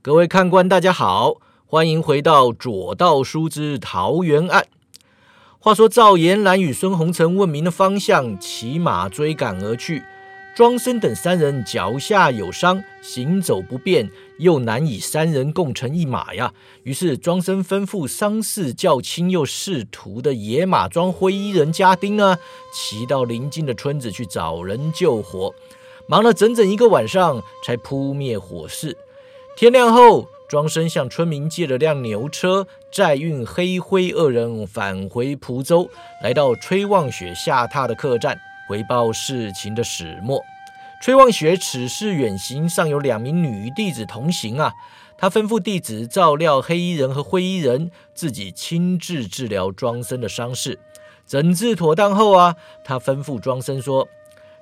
各位看官，大家好，欢迎回到左道书之桃园案。话说赵延兰与孙红尘问明了方向，骑马追赶而去。庄生等三人脚下有伤，行走不便，又难以三人共乘一马呀。于是庄生吩咐伤势较轻又仕途的野马庄灰衣人家丁呢，骑到邻近的村子去找人救火。忙了整整一个晚上，才扑灭火势。天亮后，庄生向村民借了辆牛车，载运黑灰二人返回蒲州，来到崔望雪下榻的客栈。回报事情的始末。崔望雪此次远行，尚有两名女弟子同行啊。他吩咐弟子照料黑衣人和灰衣人，自己亲自治疗庄生的伤势。整治妥当后啊，他吩咐庄生说：“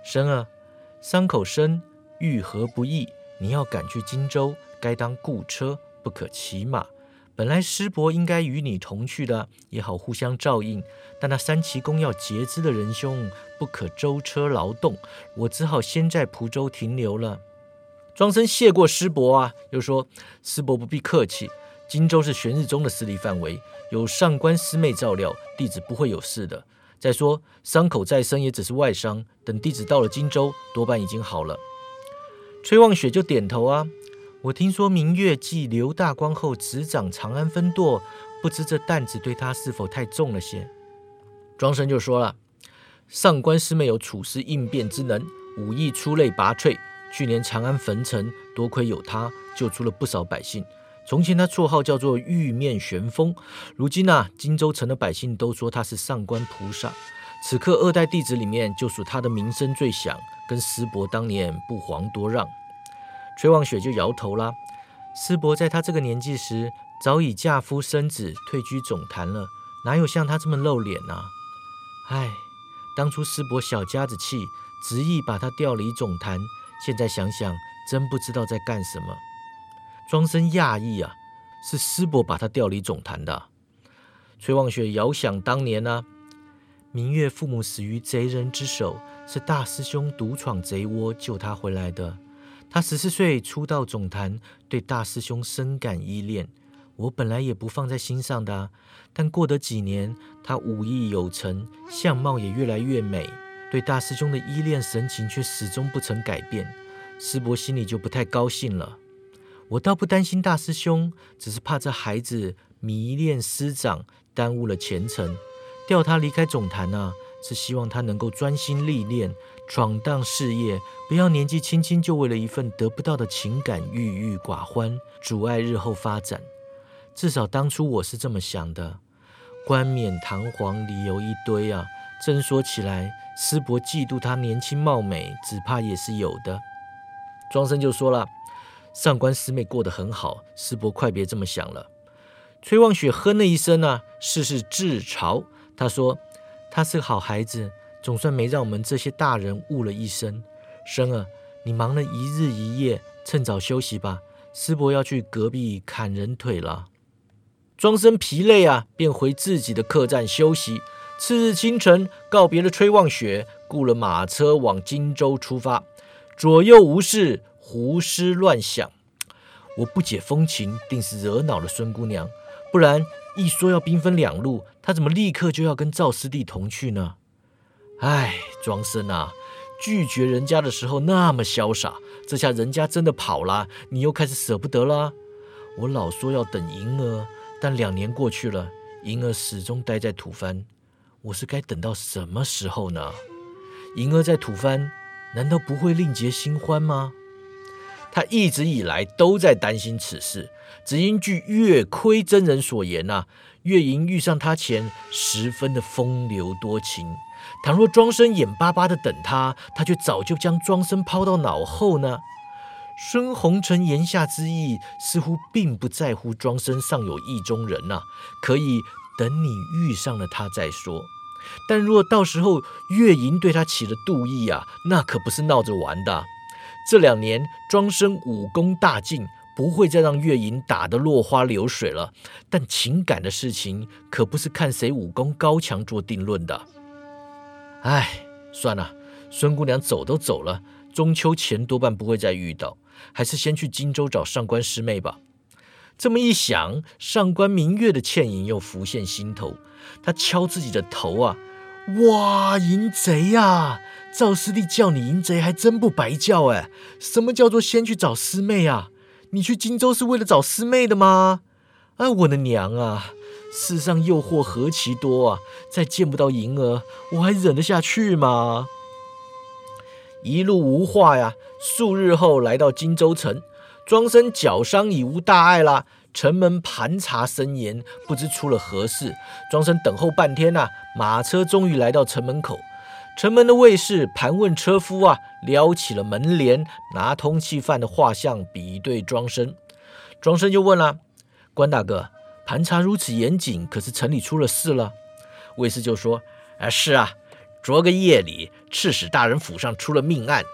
生啊，伤口深，愈合不易，你要赶去荆州，该当雇车，不可骑马。”本来师伯应该与你同去的，也好互相照应。但那三奇公要截肢的仁兄不可舟车劳动，我只好先在蒲州停留了。庄生谢过师伯啊，又说师伯不必客气。荆州是玄日宗的势力范围，有上官师妹照料，弟子不会有事的。再说伤口再深也只是外伤，等弟子到了荆州，多半已经好了。崔望雪就点头啊。我听说明月继刘大光后执掌长安分舵，不知这担子对他是否太重了些？庄生就说了：“上官师妹有处事应变之能，武艺出类拔萃。去年长安焚城，多亏有他，救出了不少百姓。从前他绰号叫做玉面玄风，如今呢，荆州城的百姓都说他是上官菩萨。此刻二代弟子里面，就属他的名声最响，跟师伯当年不遑多让。”崔望雪就摇头啦。师伯在他这个年纪时，早已嫁夫生子，退居总坛了，哪有像他这么露脸啊？唉，当初师伯小家子气，执意把他调离总坛，现在想想，真不知道在干什么。庄生讶异啊，是师伯把他调离总坛的。崔望雪遥想当年呢，明月父母死于贼人之手，是大师兄独闯贼窝救他回来的。他十四岁初到总坛，对大师兄深感依恋。我本来也不放在心上的，但过得几年，他武艺有成，相貌也越来越美，对大师兄的依恋神情却始终不曾改变。师伯心里就不太高兴了。我倒不担心大师兄，只是怕这孩子迷恋师长，耽误了前程。调他离开总坛啊，是希望他能够专心历练。闯荡事业，不要年纪轻轻就为了一份得不到的情感郁郁寡欢，阻碍日后发展。至少当初我是这么想的。冠冕堂皇，理由一堆啊！真说起来，师伯嫉妒他年轻貌美，只怕也是有的。庄生就说了：“上官师妹过得很好，师伯快别这么想了。”崔望雪哼了一声啊，试试自嘲。他说：“他是个好孩子。”总算没让我们这些大人误了一生。生儿，你忙了一日一夜，趁早休息吧。师伯要去隔壁砍人腿了。庄生疲累啊，便回自己的客栈休息。次日清晨，告别了崔望雪，雇了马车往荆州出发。左右无事，胡思乱想。我不解风情，定是惹恼了孙姑娘。不然，一说要兵分两路，他怎么立刻就要跟赵师弟同去呢？哎，庄生啊，拒绝人家的时候那么潇洒，这下人家真的跑了，你又开始舍不得了。我老说要等银儿，但两年过去了，银儿始终待在吐蕃，我是该等到什么时候呢？银儿在吐蕃，难道不会另结新欢吗？他一直以来都在担心此事，只因据月亏真人所言呐，月莹遇上他前十分的风流多情。倘若庄生眼巴巴的等他，他却早就将庄生抛到脑后呢。孙红尘言下之意，似乎并不在乎庄生尚有意中人呐，可以等你遇上了他再说。但若到时候月莹对他起了妒意啊，那可不是闹着玩的。这两年庄生武功大进，不会再让月影打得落花流水了。但情感的事情，可不是看谁武功高强做定论的。唉，算了，孙姑娘走都走了，中秋前多半不会再遇到，还是先去荆州找上官师妹吧。这么一想，上官明月的倩影又浮现心头。他敲自己的头啊，哇，淫贼呀！赵师弟叫你淫贼，还真不白叫哎。什么叫做先去找师妹啊？你去荆州是为了找师妹的吗？哎，我的娘啊！世上诱惑何其多啊！再见不到银儿，我还忍得下去吗？一路无话呀。数日后来到荆州城，庄生脚伤已无大碍啦。城门盘查森严，不知出了何事。庄生等候半天呐，马车终于来到城门口。城门的卫士盘问车夫啊，撩起了门帘，拿通缉犯的画像比对庄生。庄生就问了关大哥。盘查如此严谨，可是城里出了事了。卫士就说：“啊，是啊，昨个夜里，刺史大人府上出了命案，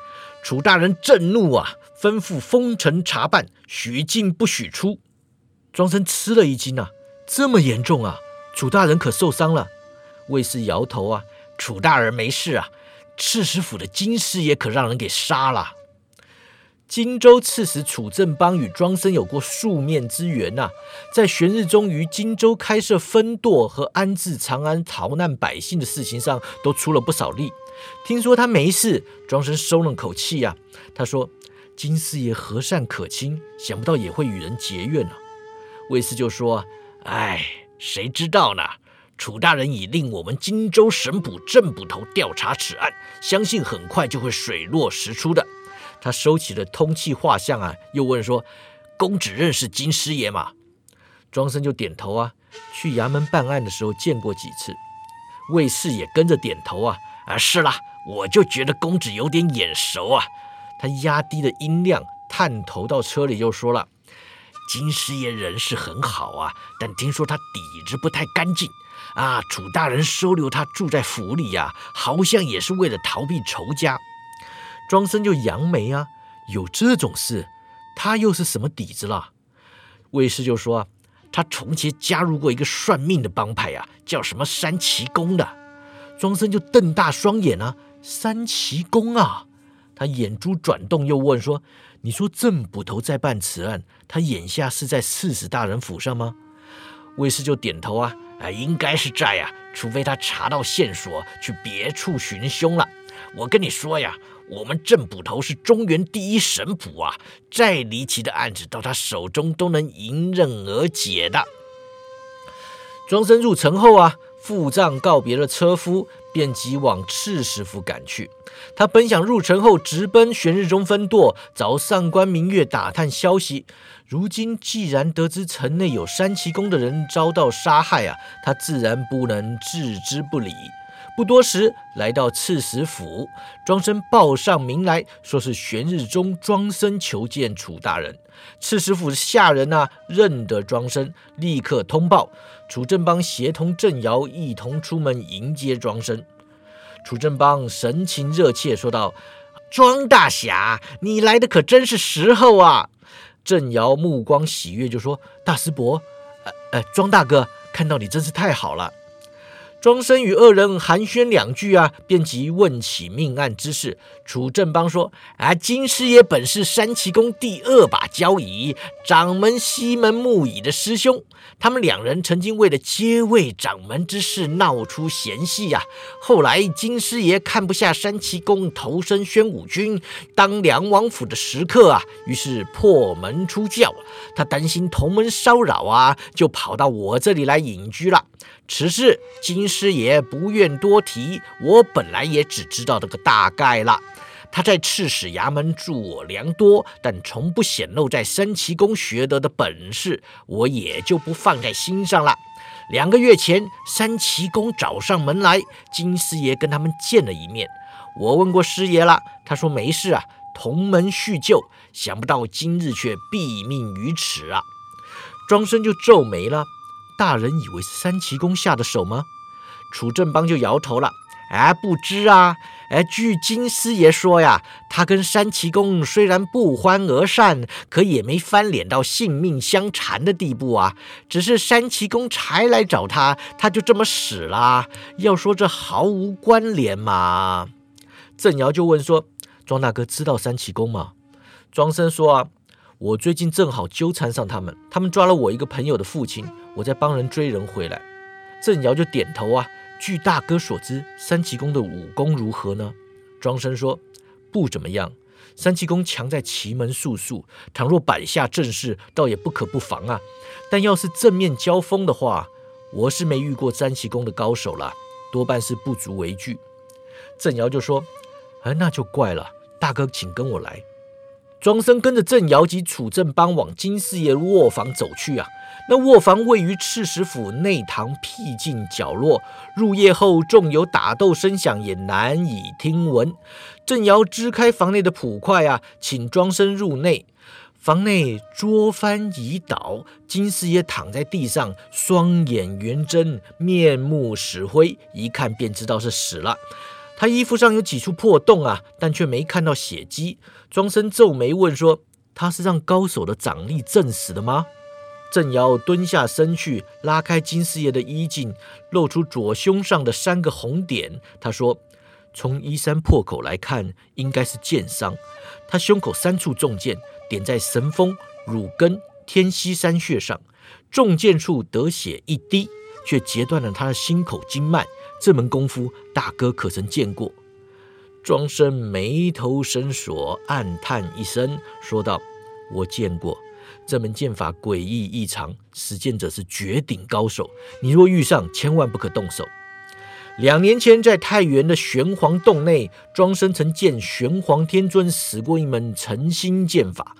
楚大人震怒啊，吩咐封城查办，许进不许出。”庄生吃了一惊啊，这么严重啊？楚大人可受伤了？卫士摇头啊，楚大人没事啊，刺史府的金师爷可让人给杀了。荆州刺史楚正邦与庄生有过数面之缘呐，在玄日中于荆州开设分舵和安置长安逃难百姓的事情上，都出了不少力。听说他没事，庄生松了口气呀。他说：“金师爷和善可亲，想不到也会与人结怨呢。”卫士就说：“哎，谁知道呢？楚大人已令我们荆州神捕郑捕头调查此案，相信很快就会水落石出的。”他收起了通气画像啊，又问说：“公子认识金师爷吗？”庄生就点头啊，去衙门办案的时候见过几次。卫士也跟着点头啊，啊是啦，我就觉得公子有点眼熟啊。他压低了音量，探头到车里就说了：“金师爷人是很好啊，但听说他底子不太干净啊。楚大人收留他住在府里呀，好像也是为了逃避仇家。”庄生就扬眉啊，有这种事，他又是什么底子了？卫士就说他从前加入过一个算命的帮派啊，叫什么三奇公的。庄生就瞪大双眼啊，三奇公啊！他眼珠转动，又问说：“你说郑捕头在办此案，他眼下是在刺史大人府上吗？”卫士就点头啊，啊，应该是在呀，除非他查到线索去别处寻凶了。我跟你说呀。我们郑捕头是中原第一神捕啊，再离奇的案子到他手中都能迎刃而解的。庄生入城后啊，付账告别了车夫，便急往刺史府赶去。他本想入城后直奔玄日中分舵，找上官明月打探消息。如今既然得知城内有三奇宫的人遭到杀害啊，他自然不能置之不理。不多时，来到刺史府，庄生报上名来说是玄日中庄生求见楚大人。刺史府下人呐，认得庄生，立刻通报。楚正邦协同郑瑶一同出门迎接庄生。楚正邦神情热切说道：“庄大侠，你来的可真是时候啊！”郑瑶目光喜悦，就说：“大师伯，呃呃，庄大哥，看到你真是太好了。”庄生与二人寒暄两句啊，便即问起命案之事。楚正邦说：“啊，金师爷本是三奇宫第二把交椅，掌门西门木椅的师兄。他们两人曾经为了接位掌门之事闹出嫌隙呀。后来金师爷看不下三奇宫投身宣武军，当梁王府的食客啊，于是破门出教。他担心同门骚扰啊，就跑到我这里来隐居了。”此事金师爷不愿多提，我本来也只知道这个大概了。他在刺史衙门助我良多，但从不显露在三奇宫学得的本事，我也就不放在心上了。两个月前，三奇宫找上门来，金师爷跟他们见了一面。我问过师爷了，他说没事啊，同门叙旧。想不到今日却毙命于此啊！庄生就皱眉了。大人以为是三奇公下的手吗？楚正邦就摇头了。哎，不知啊。哎，据金师爷说呀，他跟三奇公虽然不欢而散，可也没翻脸到性命相残的地步啊。只是三奇公才来找他，他就这么死了。要说这毫无关联嘛。郑瑶就问说：“庄大哥知道三奇公吗？”庄生说：“啊，我最近正好纠缠上他们，他们抓了我一个朋友的父亲，我在帮人追人回来。郑瑶就点头啊。据大哥所知，三奇公的武功如何呢？庄生说不怎么样。三奇公强在奇门术数，倘若摆下阵势，倒也不可不防啊。但要是正面交锋的话，我是没遇过三奇公的高手了，多半是不足为惧。郑瑶就说：“哎，那就怪了，大哥，请跟我来。”庄生跟着郑瑶及楚正邦往金四爷卧房走去啊。那卧房位于赤石府内堂僻静角落，入夜后纵有打斗声响，也难以听闻。郑瑶支开房内的捕快啊，请庄生入内。房内桌翻椅倒，金四爷躺在地上，双眼圆睁，面目死灰，一看便知道是死了。他衣服上有几处破洞啊，但却没看到血迹。庄生皱眉问说：“他是让高手的掌力震死的吗？”郑瑶蹲下身去，拉开金四爷的衣襟，露出左胸上的三个红点。他说：“从衣衫破口来看，应该是剑伤。他胸口三处中箭，点在神风、乳根、天溪三穴上。中箭处得血一滴，却截断了他的心口经脉。这门功夫，大哥可曾见过？”庄生眉头深锁，暗叹一声，说道：“我见过这门剑法，诡异异常，实践者是绝顶高手。你若遇上，千万不可动手。”两年前，在太原的玄黄洞内，庄生曾见玄黄天尊使过一门诚心剑法。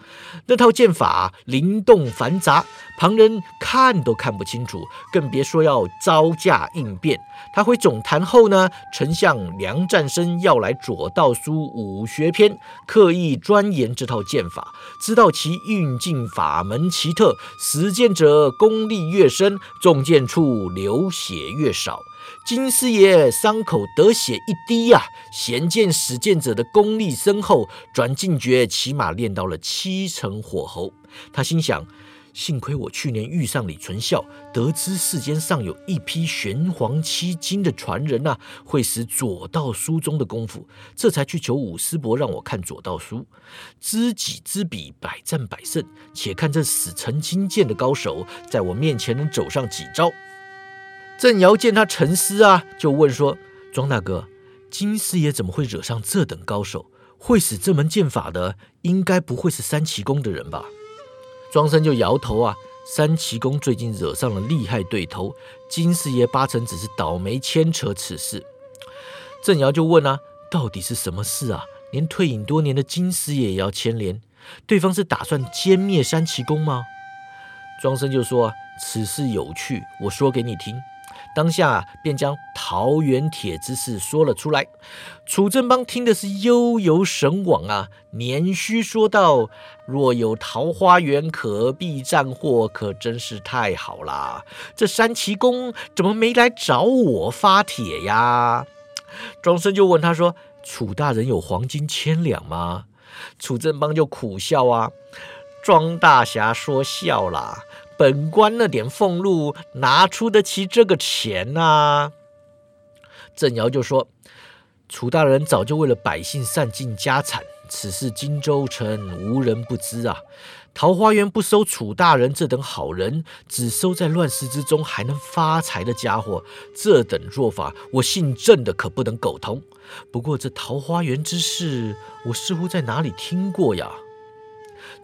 那套剑法灵动繁杂，旁人看都看不清楚，更别说要招架应变。他回总坛后呢，丞相梁战生要来左道书武学篇，刻意钻研这套剑法，知道其运劲法门奇特，实践者功力越深，中剑处流血越少。金师爷伤口得血一滴呀，贤剑使剑者的功力深厚，转进诀起码练到了七成火候。他心想：幸亏我去年遇上李存孝，得知世间尚有一批玄黄七经的传人呐，会使左道书中的功夫，这才去求武师伯让我看左道书。知己知彼，百战百胜。且看这死成金剑的高手，在我面前能走上几招？郑瑶见他沉思啊，就问说：“庄大哥，金师爷怎么会惹上这等高手？会使这门剑法的，应该不会是三奇宫的人吧？”庄生就摇头啊：“三奇宫最近惹上了厉害对头，金师爷八成只是倒霉牵扯此事。”郑瑶就问啊：“到底是什么事啊？连退隐多年的金师爷也要牵连？对方是打算歼灭三奇宫吗？”庄生就说：“，此事有趣，我说给你听。”当下便将桃园帖之事说了出来，楚正邦听的是悠游神往啊，连续说道：“若有桃花源可避战祸，可真是太好啦！这三奇公怎么没来找我发帖呀？”庄生就问他说：“楚大人有黄金千两吗？”楚正邦就苦笑啊，庄大侠说笑啦。本官那点俸禄拿出得起这个钱呐？郑尧就说：“楚大人早就为了百姓散尽家产，此事荆州城无人不知啊。桃花源不收楚大人这等好人，只收在乱世之中还能发财的家伙，这等做法，我姓郑的可不能苟同。不过这桃花源之事，我似乎在哪里听过呀？”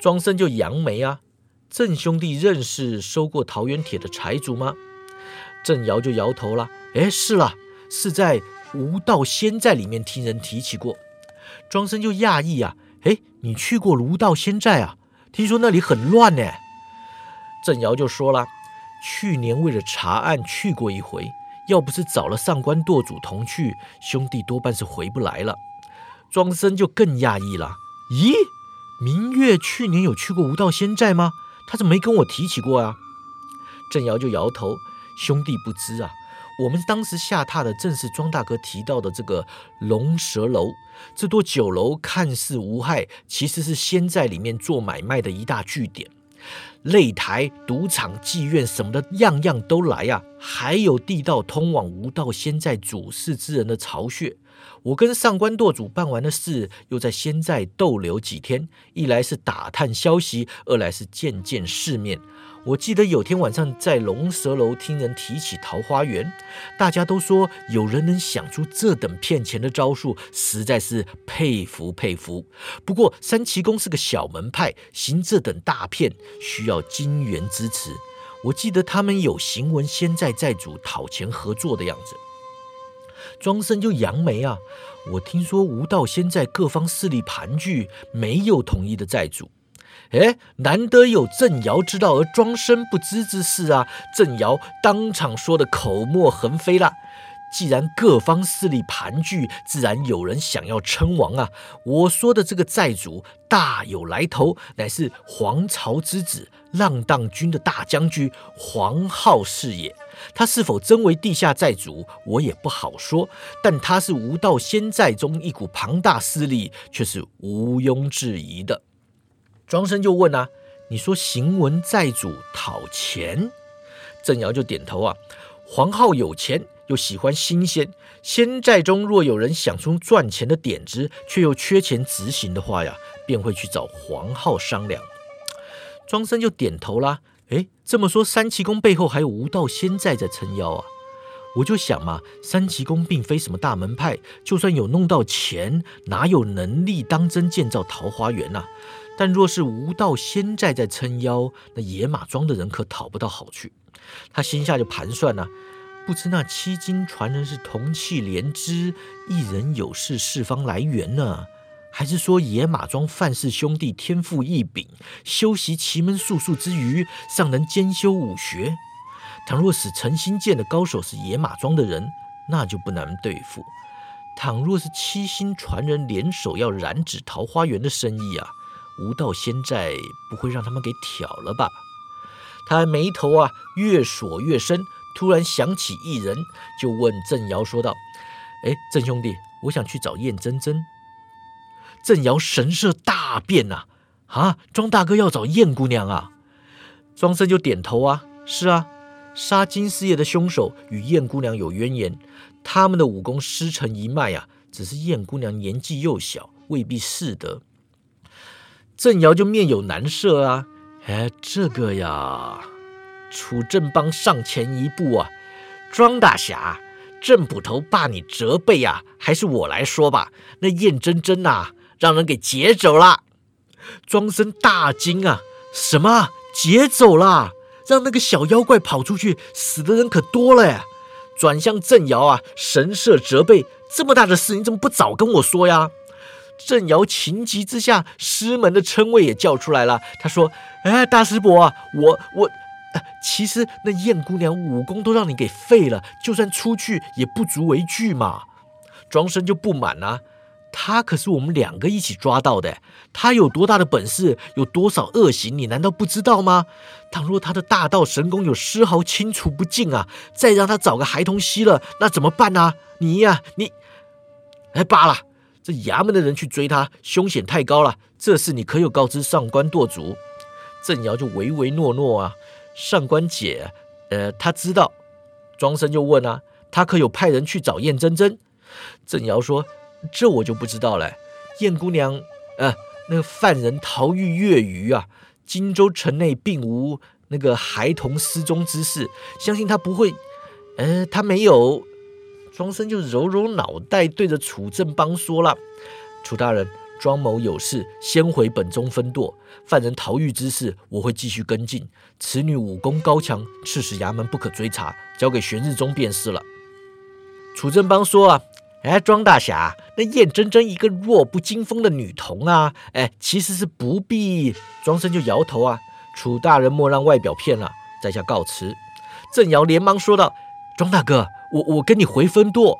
庄生就扬眉啊。郑兄弟认识收过桃园帖的财主吗？郑瑶就摇头了。哎，是了，是在无道仙寨里面听人提起过。庄生就讶异啊，哎，你去过卢道仙寨啊？听说那里很乱呢。郑瑶就说了，去年为了查案去过一回，要不是找了上官舵主同去，兄弟多半是回不来了。庄生就更讶异了，咦，明月去年有去过无道仙寨吗？他怎么没跟我提起过啊？郑瑶就摇头，兄弟不知啊。我们当时下榻的正是庄大哥提到的这个龙蛇楼，这座酒楼看似无害，其实是仙寨里面做买卖的一大据点，擂台、赌场、妓院什么的，样样都来啊。还有地道通往无道仙寨主事之人的巢穴，我跟上官舵主办完的事，又在仙寨逗留几天，一来是打探消息，二来是见见世面。我记得有天晚上在龙蛇楼听人提起桃花源，大家都说有人能想出这等骗钱的招数，实在是佩服佩服。不过三奇宫是个小门派，行这等大骗需要金元支持。我记得他们有行文仙寨寨主讨钱合作的样子。庄生就扬眉啊，我听说吴道仙在各方势力盘踞，没有统一的寨主。哎，难得有郑瑶知道而庄生不知之事啊！郑瑶当场说的口沫横飞了。既然各方势力盘踞，自然有人想要称王啊！我说的这个寨主大有来头，乃是黄巢之子浪荡军的大将军黄浩是也。他是否真为地下债主，我也不好说。但他是无道仙寨中一股庞大势力，却是毋庸置疑的。庄生就问啊：“你说行文债主讨钱？”郑瑶就点头啊：“黄浩有钱，又喜欢新鲜。仙寨中若有人想出赚钱的点子，却又缺钱执行的话呀，便会去找黄浩商量。”庄生就点头啦：“哎，这么说三奇宫背后还有无道仙在在撑腰啊？”我就想嘛，三奇宫并非什么大门派，就算有弄到钱，哪有能力当真建造桃花源呐？但若是无道仙在在撑腰，那野马庄的人可讨不到好去。他心下就盘算呢，不知那七金传人是同气连枝，一人有事四方来援呢，还是说野马庄范氏兄弟天赋异禀，修习奇门术数之余，尚能兼修武学？倘若使陈新剑的高手是野马庄的人，那就不难对付；倘若是七星传人联手要染指桃花源的生意啊！无道仙寨不会让他们给挑了吧？他眉头啊越锁越深，突然想起一人，就问郑瑶说道：“哎，郑兄弟，我想去找燕真真。”郑瑶神色大变呐，啊，庄大哥要找燕姑娘啊？庄生就点头啊，是啊，杀金四爷的凶手与燕姑娘有渊源，他们的武功师承一脉啊，只是燕姑娘年纪幼小，未必适得。郑瑶就面有难色啊，哎，这个呀，楚正邦上前一步啊，庄大侠，郑捕头怕你责备啊，还是我来说吧。那燕真真呐，让人给劫走了。庄生大惊啊，什么劫走了？让那个小妖怪跑出去，死的人可多了呀。转向郑瑶啊，神色责备，这么大的事，你怎么不早跟我说呀？郑瑶情急之下，师门的称谓也叫出来了。他说：“哎，大师伯，我我，其实那燕姑娘武功都让你给废了，就算出去也不足为惧嘛。”庄生就不满了，他可是我们两个一起抓到的，他有多大的本事，有多少恶行，你难道不知道吗？倘若他的大道神功有丝毫清除不尽啊，再让他找个孩童吸了，那怎么办呢？你呀，你，哎，罢了。这衙门的人去追他，凶险太高了。这事你可有告知上官舵主？郑瑶就唯唯诺诺啊。上官姐，呃，他知道。庄生就问啊，他可有派人去找燕真真？郑瑶说，这我就不知道了。燕姑娘，呃，那个犯人逃狱越狱啊，荆州城内并无那个孩童失踪之事，相信他不会，呃，他没有。庄生就揉揉脑袋，对着楚正邦说了：“楚大人，庄某有事，先回本宗分舵。犯人逃狱之事，我会继续跟进。此女武功高强，刺史衙门不可追查，交给玄日宗便是了。”楚正邦说：“啊，哎，庄大侠，那燕真真一个弱不禁风的女童啊，哎，其实是不必。”庄生就摇头啊：“楚大人莫让外表骗了，在下告辞。”郑瑶连忙说道：“庄大哥。”我我跟你回分舵，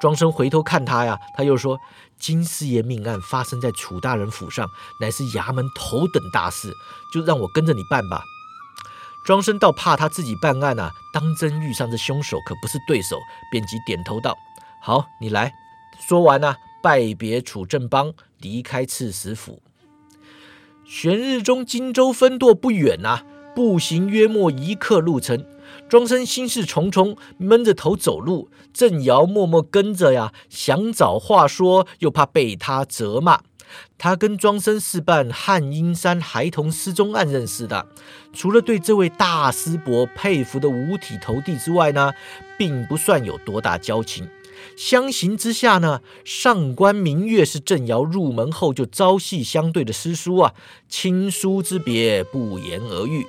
庄生回头看他呀，他又说：“金师爷命案发生在楚大人府上，乃是衙门头等大事，就让我跟着你办吧。”庄生倒怕他自己办案啊，当真遇上这凶手可不是对手，便即点头道：“好，你来。”说完呢，拜别楚正邦，离开刺史府。玄日中荆州分舵不远呐，步行约莫一刻路程。庄生心事重重，闷着头走路。郑瑶默默跟着呀，想找话说，又怕被他责骂。他跟庄生是办汉阴山孩童失踪案认识的，除了对这位大师伯佩服的五体投地之外呢，并不算有多大交情。相形之下呢，上官明月是郑瑶入门后就朝夕相对的师叔啊，亲疏之别不言而喻。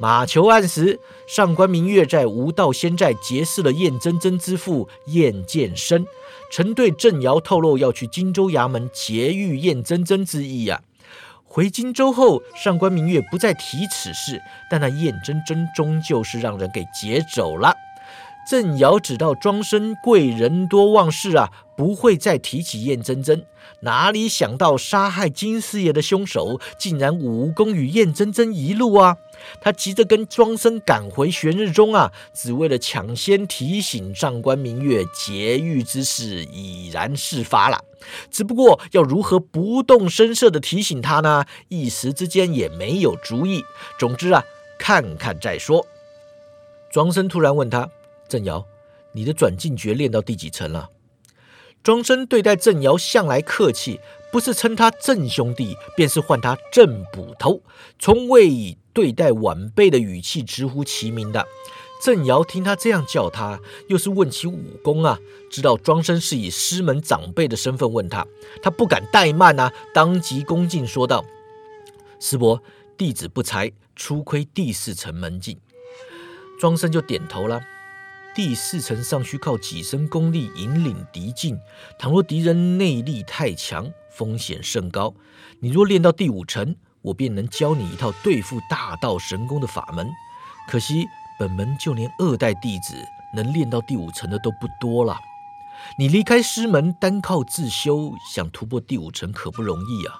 马球案时，上官明月在无道仙寨结识了燕真真之父燕剑生，曾对郑瑶透露要去荆州衙门劫狱燕真真之意呀。回荆州后，上官明月不再提此事，但那燕真真终究是让人给劫走了。郑瑶只道庄生贵人多忘事啊，不会再提起燕真真。哪里想到杀害金师爷的凶手，竟然武功与燕真真一路啊！他急着跟庄生赶回玄日中啊，只为了抢先提醒上官明月劫狱之事已然事发了。只不过要如何不动声色的提醒他呢？一时之间也没有主意。总之啊，看看再说。庄生突然问他。郑瑶，你的转进诀练到第几层了？庄生对待郑瑶向来客气，不是称他郑兄弟，便是唤他郑捕头，从未以对待晚辈的语气直呼其名的。郑瑶听他这样叫他，又是问起武功啊，知道庄生是以师门长辈的身份问他，他不敢怠慢啊，当即恭敬说道：“师伯，弟子不才，初窥第四层门径。”庄生就点头了。第四层尚需靠己身功力引领敌境，倘若敌人内力太强，风险甚高。你若练到第五层，我便能教你一套对付大道神功的法门。可惜本门就连二代弟子能练到第五层的都不多了。你离开师门，单靠自修，想突破第五层可不容易啊！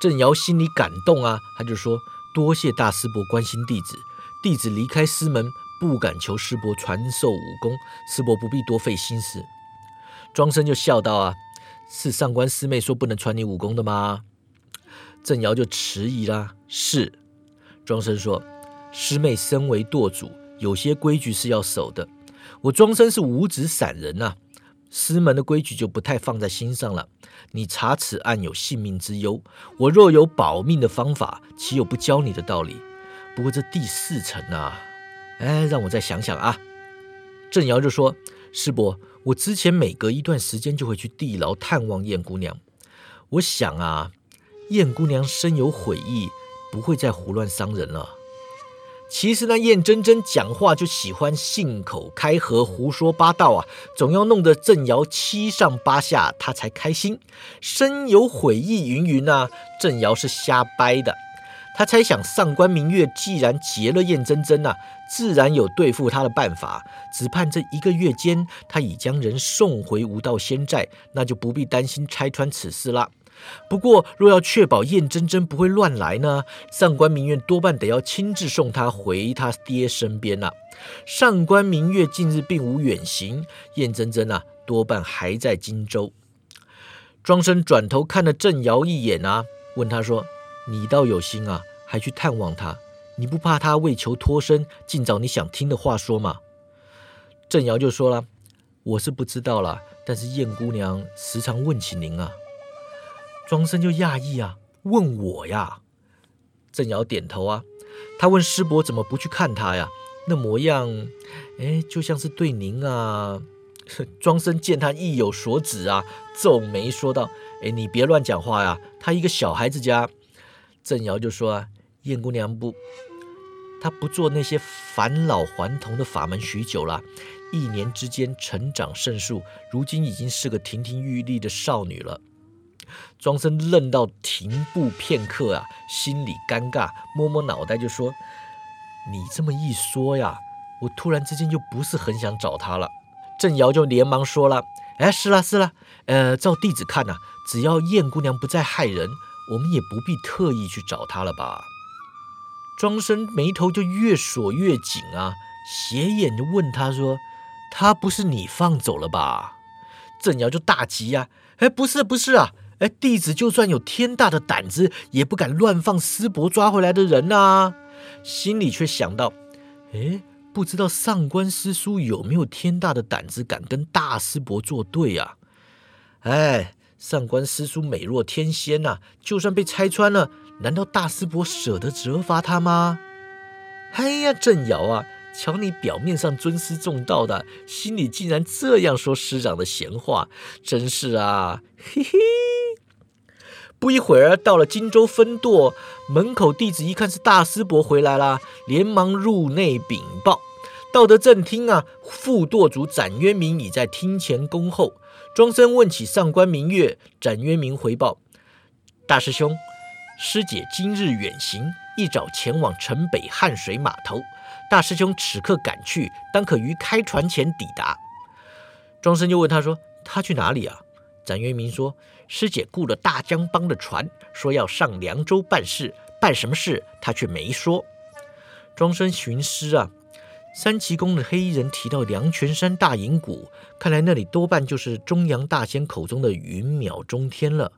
郑瑶心里感动啊，他就说：“多谢大师伯关心弟子，弟子离开师门。”不敢求师伯传授武功，师伯不必多费心思。庄生就笑道：“啊，是上官师妹说不能传你武功的吗？”郑瑶就迟疑啦。是，庄生说：“师妹身为舵主，有些规矩是要守的。我庄生是五指散人呐，师门的规矩就不太放在心上了。你查此案有性命之忧，我若有保命的方法，岂有不教你的道理？不过这第四层啊。”哎，让我再想想啊！郑瑶就说：“师伯，我之前每隔一段时间就会去地牢探望燕姑娘。我想啊，燕姑娘深有悔意，不会再胡乱伤人了。其实那燕真真讲话就喜欢信口开河、胡说八道啊，总要弄得郑瑶七上八下，她才开心。深有悔意云云啊，郑瑶是瞎掰的。”他猜想，上官明月既然劫了燕真真呐，自然有对付他的办法。只盼这一个月间，他已将人送回无道仙寨，那就不必担心拆穿此事了。不过，若要确保燕真真不会乱来呢，上官明月多半得要亲自送他回他爹身边呐。上官明月近日并无远行，燕真真啊，多半还在荆州。庄生转头看了郑瑶一眼啊，问他说。你倒有心啊，还去探望他，你不怕他为求脱身，尽找你想听的话说吗？郑瑶就说了：“我是不知道了，但是燕姑娘时常问起您啊。”庄生就讶异啊，问我呀？郑瑶点头啊，他问师伯怎么不去看他呀？那模样，哎，就像是对您啊。庄生见他意有所指啊，皱眉说道：“哎，你别乱讲话呀，他一个小孩子家。”郑瑶就说：“啊，燕姑娘不，她不做那些返老还童的法门许久了，一年之间成长甚速，如今已经是个亭亭玉立的少女了。”庄生愣到停步片刻啊，心里尴尬，摸摸脑袋就说：“你这么一说呀，我突然之间就不是很想找她了。”郑瑶就连忙说了：“哎，是了是了，呃，照弟子看呐，只要燕姑娘不再害人。”我们也不必特意去找她了吧？庄生眉头就越锁越紧啊，斜眼就问他说：“他不是你放走了吧？”郑瑶就大急呀：“哎，不是不是啊！哎，弟子就算有天大的胆子，也不敢乱放师伯抓回来的人呐！”心里却想到：哎，不知道上官师叔有没有天大的胆子，敢跟大师伯作对啊？哎，上官师叔美若天仙呐，就算被拆穿了，难道大师伯舍得责罚他吗？哎呀，郑瑶啊，瞧你表面上尊师重道的，心里竟然这样说师长的闲话，真是啊，嘿嘿。不一会儿，到了荆州分舵门口，弟子一看是大师伯回来了，连忙入内禀报。到得正厅啊，副舵主展渊明已在厅前恭候。庄生问起上官明月，展渊明回报：大师兄，师姐今日远行，一早前往城北汉水码头。大师兄此刻赶去，当可于开船前抵达。庄生就问他说：他去哪里啊？展渊明说。师姐雇了大江帮的船，说要上凉州办事，办什么事他却没说。庄生寻师啊，三奇宫的黑衣人提到凉泉山大隐谷，看来那里多半就是中阳大仙口中的云淼中天了。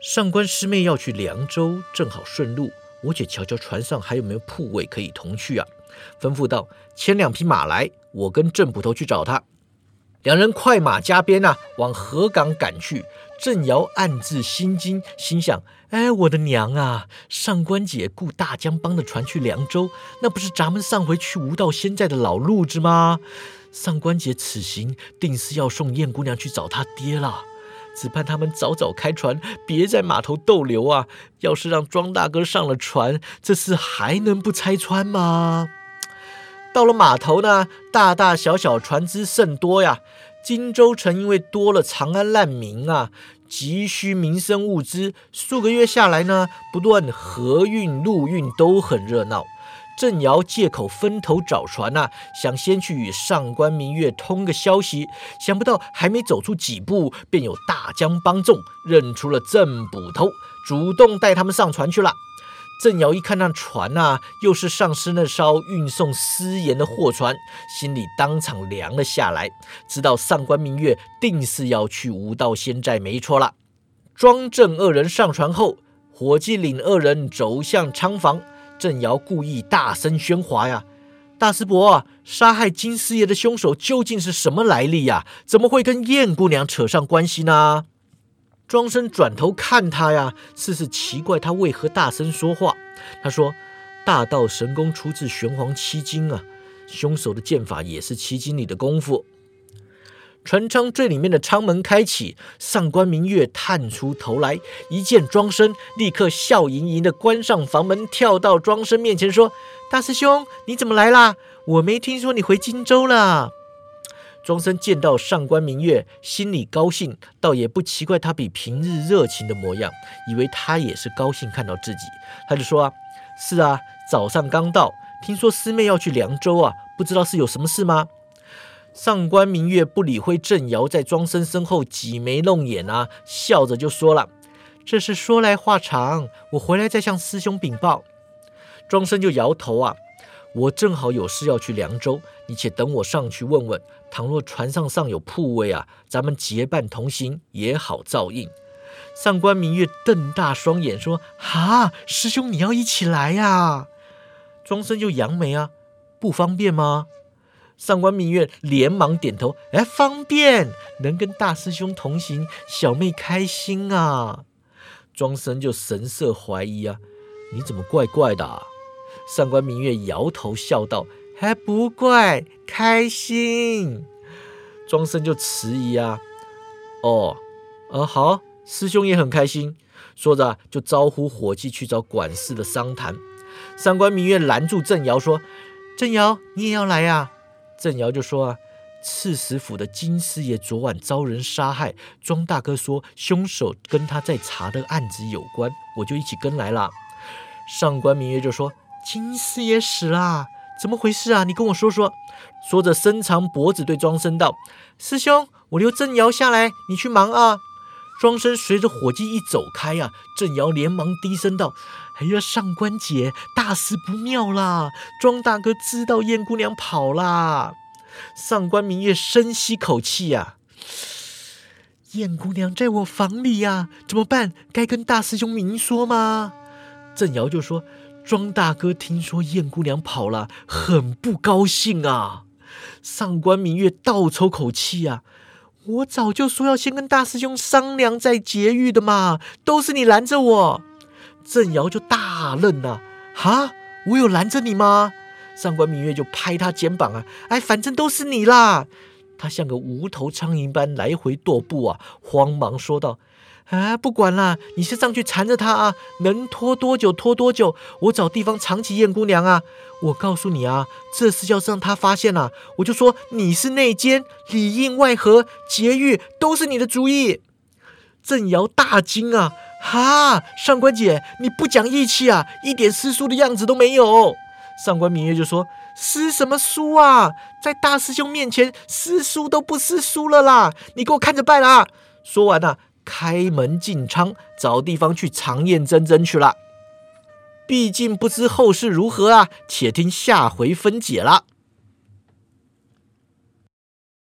上官师妹要去凉州，正好顺路，我且瞧瞧船上还有没有铺位可以同去啊。吩咐道：“牵两匹马来，我跟郑捕头去找他。”两人快马加鞭呐，往河港赶去。郑瑶暗自心惊，心想：哎，我的娘啊！上官姐雇大江帮的船去凉州，那不是咱们上回去无道仙寨的老路子吗？上官姐此行定是要送燕姑娘去找她爹了。只盼他们早早开船，别在码头逗留啊！要是让庄大哥上了船，这事还能不拆穿吗？到了码头呢，大大小小船只甚多呀。荆州城因为多了长安难民啊，急需民生物资。数个月下来呢，不断河运、陆运都很热闹。郑瑶借口分头找船呐，想先去与上官明月通个消息。想不到还没走出几步，便有大江帮众认出了郑捕头，主动带他们上船去了。郑瑶一看那船呐，又是上师那艘运送私盐的货船，心里当场凉了下来，知道上官明月定是要去无道仙寨，没错了。庄郑二人上船后，伙计领二人走向仓房。郑瑶故意大声喧哗呀：“大师伯，杀害金师爷的凶手究竟是什么来历呀？怎么会跟燕姑娘扯上关系呢？”庄生转头看他呀，似是奇怪他为何大声说话。他说：“大道神功出自玄黄七经啊，凶手的剑法也是七经里的功夫。”船舱最里面的舱门开启，上官明月探出头来，一见庄生，立刻笑盈盈的关上房门，跳到庄生面前说：“大师兄，你怎么来啦？我没听说你回荆州了。”庄生见到上官明月，心里高兴，倒也不奇怪他比平日热情的模样，以为他也是高兴看到自己，他就说：“啊，是啊，早上刚到，听说师妹要去凉州啊，不知道是有什么事吗？”上官明月不理会郑瑶在庄生身后挤眉弄眼啊，笑着就说了：“这是说来话长，我回来再向师兄禀报。”庄生就摇头啊。我正好有事要去凉州，你且等我上去问问。倘若船上尚有铺位啊，咱们结伴同行也好照应。上官明月瞪大双眼说：“哈，师兄你要一起来呀？”庄生就扬眉啊，不方便吗？上官明月连忙点头：“哎，方便，能跟大师兄同行，小妹开心啊。”庄生就神色怀疑啊：“你怎么怪怪的？”上官明月摇头笑道：“还不怪，开心。”庄生就迟疑啊，哦，呃，好，师兄也很开心。说着就招呼伙计去找管事的商谈。上官明月拦住郑瑶说：“郑瑶，你也要来呀？”郑瑶就说：“啊，刺史府的金师爷昨晚遭人杀害，庄大哥说凶手跟他在查的案子有关，我就一起跟来了。”上官明月就说。金师爷死啦，怎么回事啊？你跟我说说。说着，伸长脖子对庄生道：“师兄，我留郑瑶下来，你去忙啊。”庄生随着伙计一走开呀，郑瑶连忙低声道：“哎呀，上官姐，大事不妙啦！庄大哥知道燕姑娘跑啦。”上官明月深吸口气呀：“燕姑娘在我房里呀，怎么办？该跟大师兄明说吗？”郑瑶就说。庄大哥听说燕姑娘跑了，很不高兴啊。上官明月倒抽口气啊，我早就说要先跟大师兄商量再劫狱的嘛，都是你拦着我。郑瑶就大愣了，哈，我有拦着你吗？上官明月就拍他肩膀啊，哎，反正都是你啦。他像个无头苍蝇般来回踱步啊，慌忙说道。啊，不管啦，你先上去缠着他啊，能拖多久拖多久。我找地方藏起燕姑娘啊。我告诉你啊，这事要是让他发现了，我就说你是内奸，里应外合，劫狱都是你的主意。郑瑶大惊啊，哈，上官姐，你不讲义气啊，一点师叔的样子都没有。上官明月就说：“师什么书啊，在大师兄面前，师叔都不师叔了啦，你给我看着办啦。”说完啊。开门进仓，找地方去藏燕真真去了。毕竟不知后事如何啊，且听下回分解了。